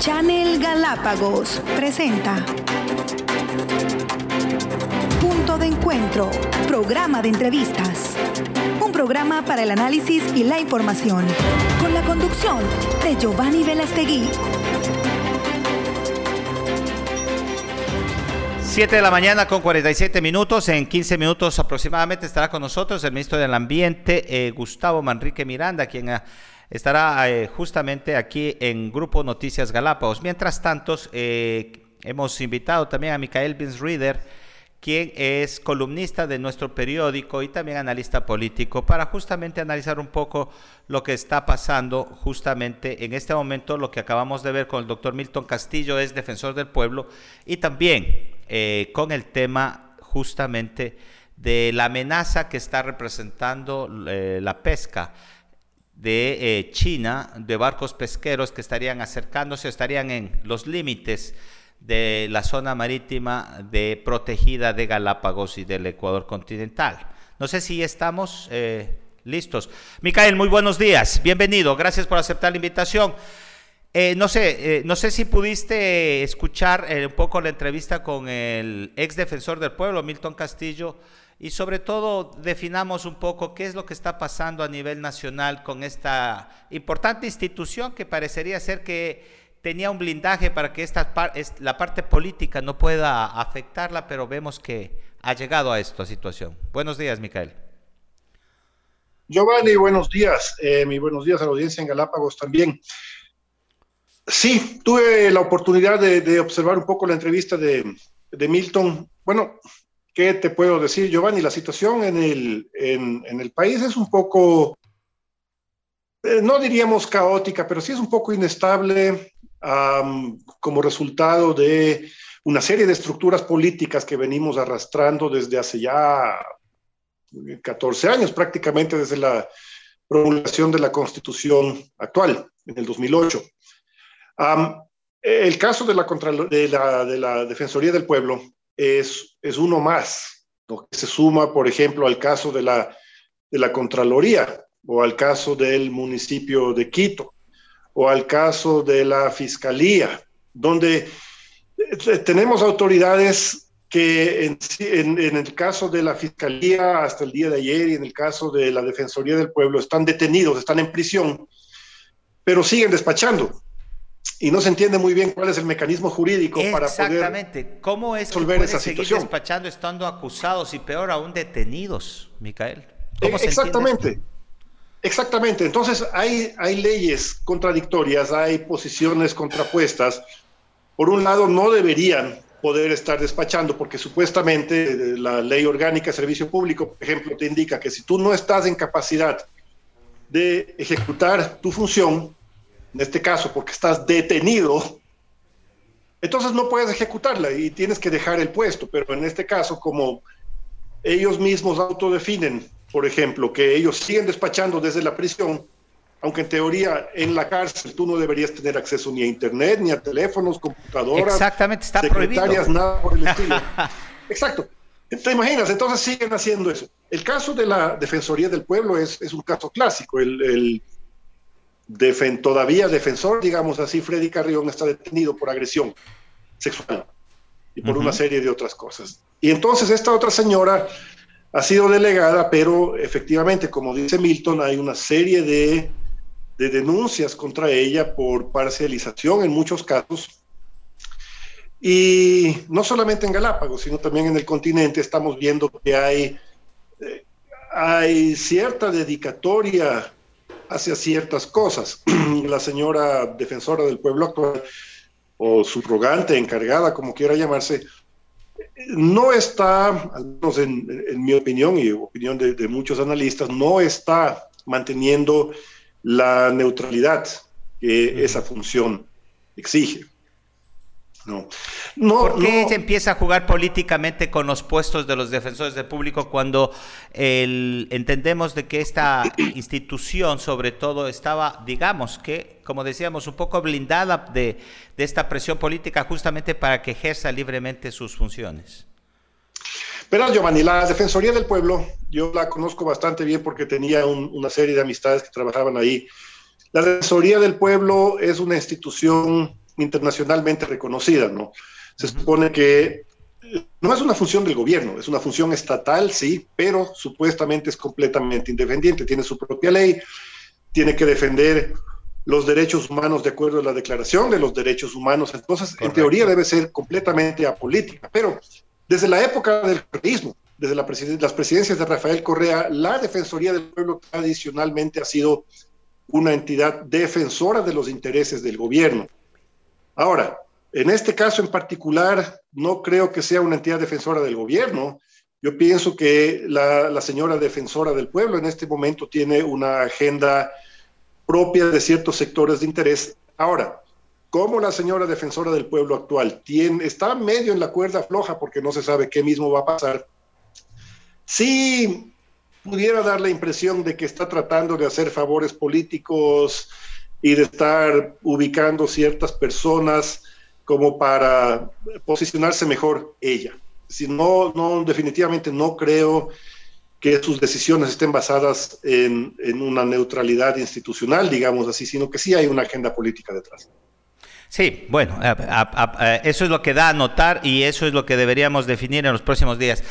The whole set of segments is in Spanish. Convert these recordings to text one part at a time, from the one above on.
Channel Galápagos presenta Punto de Encuentro, programa de entrevistas. Un programa para el análisis y la información, con la conducción de Giovanni Velastegui. 7 de la mañana con 47 minutos. En 15 minutos aproximadamente estará con nosotros el ministro del Ambiente, eh, Gustavo Manrique Miranda, quien ah, estará eh, justamente aquí en Grupo Noticias Galápagos. Mientras tanto, eh, hemos invitado también a Micael Binsreader, quien es columnista de nuestro periódico y también analista político, para justamente analizar un poco lo que está pasando justamente en este momento. Lo que acabamos de ver con el doctor Milton Castillo es defensor del pueblo y también eh, con el tema justamente de la amenaza que está representando la pesca de eh, China, de barcos pesqueros que estarían acercándose, estarían en los límites de la zona marítima de protegida de Galápagos y del Ecuador continental. No sé si estamos listos. Micael, muy buenos días, bienvenido, gracias por aceptar la invitación. Eh, no sé, eh, no sé si pudiste escuchar eh, un poco la entrevista con el ex defensor del pueblo, Milton Castillo, y sobre todo definamos un poco qué es lo que está pasando a nivel nacional con esta importante institución que parecería ser que tenía un blindaje para que esta la parte política no pueda afectarla, pero vemos que ha llegado a esta situación. Buenos días, Micael. Giovanni, buenos días. mi buenos días a la audiencia en Galápagos también. Sí, tuve la oportunidad de, observar un poco la entrevista de, Milton. Bueno, ¿qué te puedo decir, Giovanni? La situación en el, en, el país es un poco, eh, no diríamos caótica, pero sí es un poco inestable como resultado de una serie de estructuras políticas que venimos arrastrando desde hace ya 14 años, prácticamente desde la promulgación de la constitución actual, en el 2008 el caso de la, Defensoría del Pueblo es, es uno más, que se suma, por ejemplo, al caso de la, de la Contraloría o al caso del municipio de Quito o al caso de la Fiscalía, donde eh, tenemos autoridades que en, en, el caso de la Fiscalía hasta el día de ayer y en el caso de la Defensoría del Pueblo están detenidos, están en prisión, pero siguen despachando y no se entiende muy bien cuál es el mecanismo jurídico para poder Exactamente. ¿Cómo es que pueden seguir despachando estando acusados y peor aún detenidos, Micael? ¿Cómo Exactamente. Exactamente. Entonces hay, hay leyes contradictorias, hay posiciones contrapuestas. Por un lado, no deberían poder estar despachando porque supuestamente eh, la ley orgánica de servicio público, por ejemplo, te indica que si tú no estás en capacidad de ejecutar tu función, en este caso porque estás detenido, entonces no puedes ejecutarla y tienes que dejar el puesto, pero en este caso como ellos mismos autodefinen, por ejemplo, que ellos siguen despachando desde la prisión, aunque en teoría en la cárcel tú no deberías tener acceso ni a internet, ni a teléfonos, computadoras, Exactamente, está secretarias, nada por el estilo. Exacto. ¿Te imaginas? Entonces siguen haciendo eso. El caso de la Defensoría del Pueblo es, es un caso clásico. El, el, todavía defensor, digamos así, Freddy Carrión está detenido por agresión sexual y por una serie de otras cosas. Y entonces esta otra señora ha sido delegada, pero efectivamente, como dice Milton, hay una serie de, de denuncias contra ella por parcialización en muchos casos. Y no solamente en Galápagos, sino también en el continente estamos viendo que hay, eh, hay cierta dedicatoria hacia ciertas cosas. La señora defensora del pueblo actual, o subrogante, encargada, como quiera llamarse, no está, al menos en, mi opinión y opinión de, de, muchos analistas, no está manteniendo la neutralidad que esa función exige. No. no ¿Por qué se empieza a jugar políticamente con los puestos de los defensores del público cuando el, entendemos de que esta institución sobre todo estaba, digamos que, como decíamos, un poco blindada de, de esta presión política justamente para que ejerza libremente sus funciones? Pero Giovanni, la Defensoría del Pueblo, yo la conozco bastante bien porque tenía una serie de amistades que trabajaban ahí. La Defensoría del Pueblo es una institución internacionalmente reconocida, ¿no? Se supone que no es una función del gobierno, es una función estatal, sí, pero supuestamente es completamente independiente, tiene su propia ley, tiene que defender los derechos humanos de acuerdo a la Declaración de los Derechos Humanos, entonces en teoría debe ser completamente apolítica, pero desde la época del correísmo, desde la las presidencias de Rafael Correa, la Defensoría del Pueblo tradicionalmente ha sido una entidad defensora de los intereses del gobierno. Ahora, en este caso en particular, no creo que sea una entidad defensora del gobierno. Yo pienso que la, señora defensora del pueblo en este momento tiene una agenda propia de ciertos sectores de interés. Ahora, como la señora defensora del pueblo actual tiene, está medio en la cuerda floja porque no se sabe qué mismo va a pasar, sí pudiera dar la impresión de que está tratando de hacer favores políticos y de estar ubicando ciertas personas como para posicionarse mejor ella. Si no, definitivamente no creo que sus decisiones estén basadas en, en, una neutralidad institucional, digamos así, sino que sí hay una agenda política detrás. Sí, bueno, eso es lo que da a notar y eso es lo que deberíamos definir en los próximos días.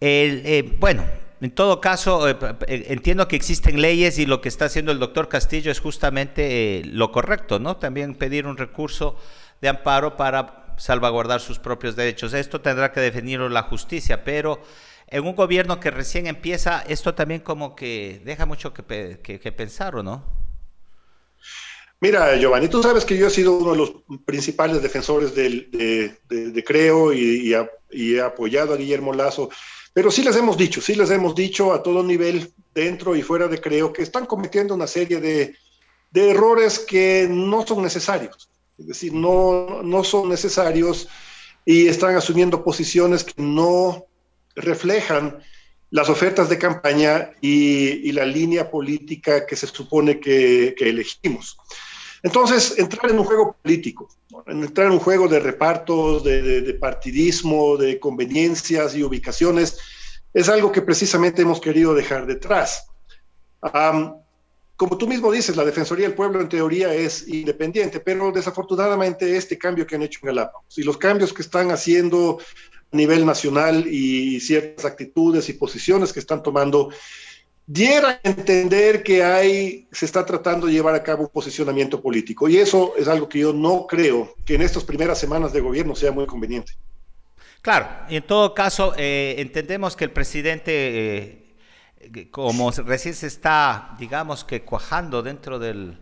El, eh, bueno, en todo caso, eh, eh, entiendo que existen leyes y lo que está haciendo el doctor Castillo es justamente lo correcto, ¿no? También pedir un recurso de amparo para salvaguardar sus propios derechos. Esto tendrá que definirlo la justicia, pero en un gobierno que recién empieza, esto también como que deja mucho que, pensar, ¿o no? Mira, Giovanni, tú sabes que yo he sido uno de los principales defensores de, Creo y, he apoyado a Guillermo Lazo, pero sí les hemos dicho, sí les hemos dicho a todo nivel, dentro y fuera de Creo, que están cometiendo una serie de, de errores que no son necesarios es decir, no, no son necesarios y están asumiendo posiciones que no reflejan las ofertas de campaña y, la línea política que se supone que, elegimos. Entonces, entrar en un juego político, entrar en un juego de repartos, de, partidismo, de conveniencias y ubicaciones, es algo que precisamente hemos querido dejar detrás. Como tú mismo dices, la Defensoría del Pueblo en teoría es independiente, pero desafortunadamente este cambio que han hecho en Galápagos y los cambios que están haciendo a nivel nacional y ciertas actitudes y posiciones que están tomando, diera a entender que hay, se está tratando de llevar a cabo un posicionamiento político. Y eso es algo que yo no creo que en estas primeras semanas de gobierno sea muy conveniente. Claro, y en todo caso, eh, entendemos que el presidente... Eh, como recién se está, digamos que cuajando dentro del,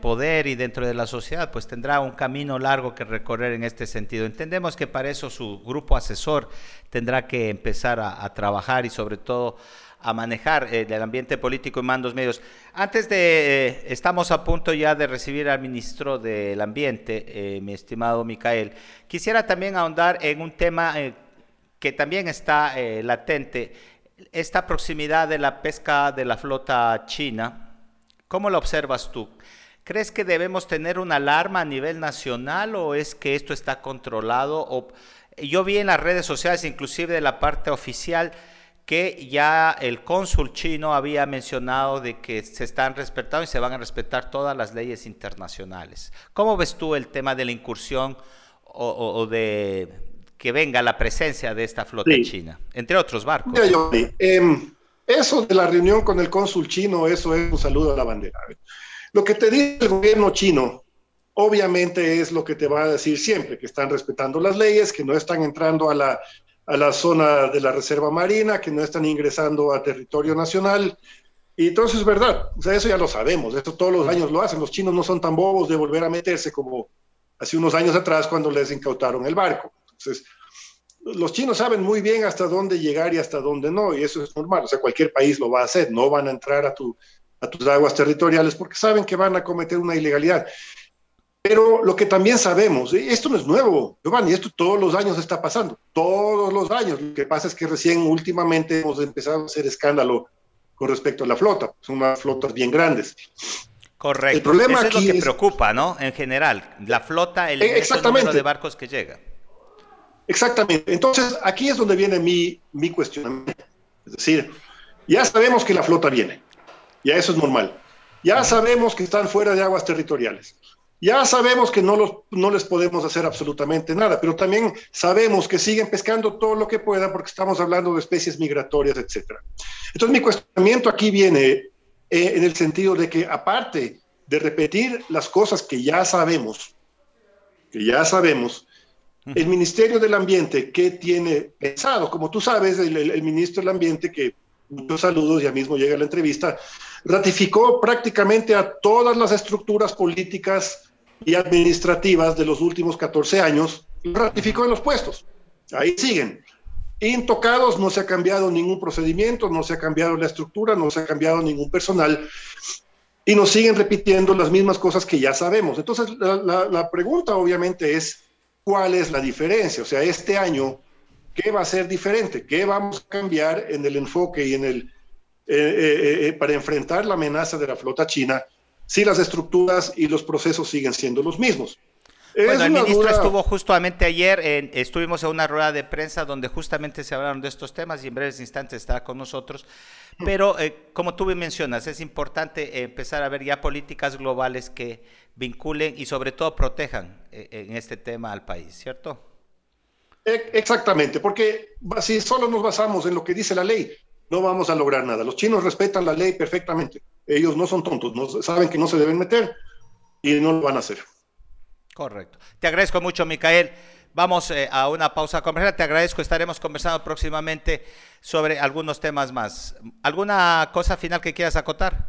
poder y dentro de la sociedad, pues tendrá un camino largo que recorrer en este sentido. Entendemos que para eso su grupo asesor tendrá que empezar a, trabajar y sobre todo a manejar eh, el ambiente político y mandos medios. Antes de, eh, estamos a punto ya de recibir al ministro del Ambiente, eh, mi estimado Micael. Quisiera también ahondar en un tema que también está latente esta proximidad de la pesca de la flota china, ¿cómo lo observas tú? ¿Crees que debemos tener una alarma a nivel nacional o es que esto está controlado? O, yo vi en las redes sociales, inclusive de la parte oficial, que ya el cónsul chino había mencionado de que se están respetando y se van a respetar todas las leyes internacionales. ¿Cómo ves tú el tema de la incursión o de, que venga la presencia de esta flota china, entre otros barcos. Em, eso de la reunión con el cónsul chino, eso es un saludo a la bandera. Lo que te dice el gobierno chino, obviamente es lo que te va a decir siempre, que están respetando las leyes, que no están entrando a la, a la zona de la reserva marina, que no están ingresando a territorio nacional. Y entonces es verdad, o sea, eso ya lo sabemos, esto todos los años lo hacen, los chinos no son tan bobos de volver a meterse como hace unos años atrás cuando les incautaron el barco. Entonces, los chinos saben muy bien hasta dónde llegar y hasta dónde no, y eso es normal. O sea, cualquier país lo va a hacer, no van a entrar a, tu, a tus aguas territoriales porque saben que van a cometer una ilegalidad. Pero lo que también sabemos, esto no es nuevo, Giovanni, esto todos los años está pasando, todos los años. Lo que pasa es que recién últimamente hemos empezado a hacer escándalo con respecto a la flota, son unas flotas bien grandes. Correcto. El problema Eso es lo que preocupa, ¿no? En general, la flota, el eh, número de barcos que llega. Exactamente. Entonces, aquí es donde viene mi, mi cuestionamiento. Es decir, ya sabemos que la flota viene, ya eso es normal. Ya sabemos que están fuera de aguas territoriales. Ya sabemos que no, los, no les podemos hacer absolutamente nada, pero también sabemos que siguen pescando todo lo que puedan porque estamos hablando de especies migratorias, etc. Entonces mi cuestionamiento aquí viene eh, en el sentido de que aparte de repetir las cosas que ya sabemos, que ya sabemos, el Ministerio del Ambiente, ¿qué tiene pensado? Como tú sabes, el, el ministro del Ambiente, que muchos saludos, ya mismo llega la entrevista, ratificó prácticamente a todas las estructuras políticas y administrativas de los últimos 14 años, ratificó en los puestos. Ahí siguen. Intocados, no se ha cambiado ningún procedimiento, no se ha cambiado la estructura, no se ha cambiado ningún personal y nos siguen repitiendo las mismas cosas que ya sabemos. Entonces, la, pregunta obviamente es, ¿cuál es la diferencia? O sea, este año, ¿qué va a ser diferente? ¿Qué vamos a cambiar en el enfoque y en el, eh, eh, eh, para enfrentar la amenaza de la flota china? Si las estructuras y los procesos siguen siendo los mismos. Bueno, el ministro estuvo justamente ayer, estuvimos en una rueda de prensa donde justamente se hablaron de estos temas y en breves instantes estará con nosotros. Pero eh, como tú mencionas, es importante empezar a ver ya políticas globales que vinculen y sobre todo protejan eh, en este tema al país, ¿cierto? E, exactamente, porque si solo nos basamos en lo que dice la ley, no vamos a lograr nada. Los chinos respetan la ley perfectamente ellos no son tontos, no, saben que no se deben meter y no lo van a hacer. Correcto. Te agradezco mucho, Micael. Vamos eh, a una pausa comercial. Te agradezco. Estaremos conversando próximamente sobre algunos temas más. ¿Alguna cosa final que quieras acotar?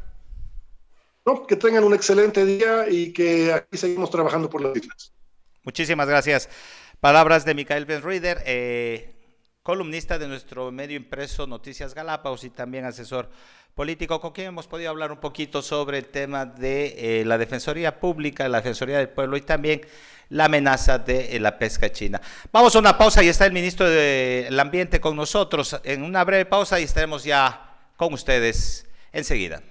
No, que tengan un excelente día y que aquí seguimos trabajando por las islas. Muchísimas gracias. Palabras de Micael Benruider, eh, columnista de nuestro medio impreso Noticias Galápagos y también asesor político con quien hemos podido hablar un poquito sobre el tema de eh, la Defensoría Pública, la Defensoría del Pueblo y también la amenaza de eh, la pesca china. Vamos a una pausa y está el ministro del Ambiente con nosotros. En una breve pausa y estaremos ya con ustedes enseguida.